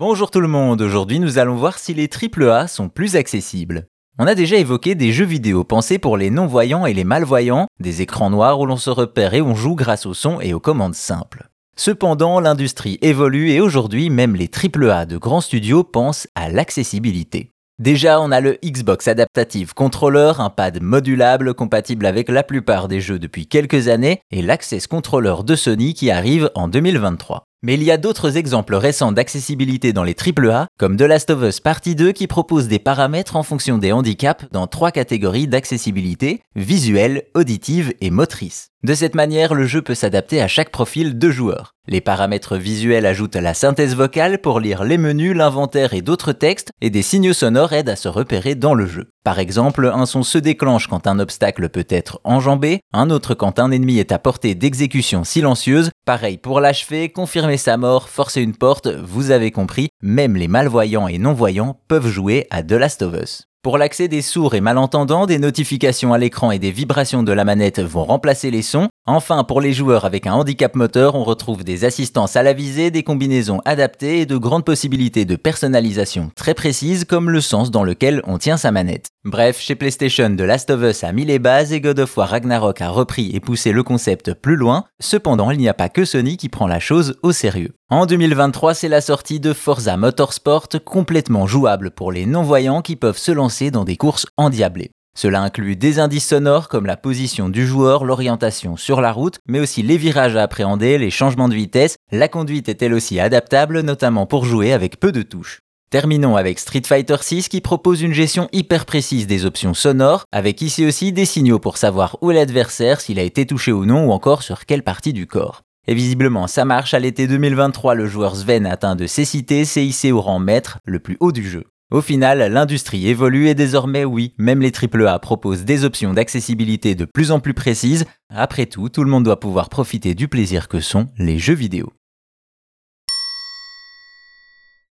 Bonjour tout le monde, aujourd'hui nous allons voir si les AAA sont plus accessibles. On a déjà évoqué des jeux vidéo pensés pour les non-voyants et les malvoyants, des écrans noirs où l'on se repère et on joue grâce au son et aux commandes simples. Cependant, l'industrie évolue et aujourd'hui même les AAA de grands studios pensent à l'accessibilité. Déjà, on a le Xbox Adaptative Controller, un pad modulable compatible avec la plupart des jeux depuis quelques années, et l'Access Controller de Sony qui arrive en 2023. Mais il y a d'autres exemples récents d'accessibilité dans les AAA, comme The Last of Us Partie 2 qui propose des paramètres en fonction des handicaps dans trois catégories d'accessibilité, visuelle, auditive et motrice. De cette manière, le jeu peut s'adapter à chaque profil de joueur. Les paramètres visuels ajoutent la synthèse vocale pour lire les menus, l'inventaire et d'autres textes, et des signaux sonores aident à se repérer dans le jeu. Par exemple, un son se déclenche quand un obstacle peut être enjambé, un autre quand un ennemi est à portée d'exécution silencieuse, pareil pour l'achever, confirmer sa mort, forcer une porte, vous avez compris, même les malvoyants et non-voyants peuvent jouer à The Last of Us. Pour l'accès des sourds et malentendants, des notifications à l'écran et des vibrations de la manette vont remplacer les sons. Enfin, pour les joueurs avec un handicap moteur, on retrouve des assistances à la visée, des combinaisons adaptées et de grandes possibilités de personnalisation très précises comme le sens dans lequel on tient sa manette. Bref, chez PlayStation, The Last of Us a mis les bases et God of War Ragnarok a repris et poussé le concept plus loin. Cependant, il n'y a pas que Sony qui prend la chose au sérieux. En 2023, c'est la sortie de Forza Motorsport, complètement jouable pour les non-voyants qui peuvent se lancer dans des courses endiablées. Cela inclut des indices sonores comme la position du joueur, l'orientation sur la route, mais aussi les virages à appréhender, les changements de vitesse. La conduite est elle aussi adaptable, notamment pour jouer avec peu de touches. Terminons avec Street Fighter 6 qui propose une gestion hyper précise des options sonores, avec ici aussi des signaux pour savoir où est l'adversaire, s'il a été touché ou non, ou encore sur quelle partie du corps. Et visiblement, ça marche. À l'été 2023, le joueur Sven atteint de cécité, CIC au rang maître, le plus haut du jeu. Au final, l'industrie évolue et désormais, oui, même les AAA proposent des options d'accessibilité de plus en plus précises. Après tout, tout le monde doit pouvoir profiter du plaisir que sont les jeux vidéo.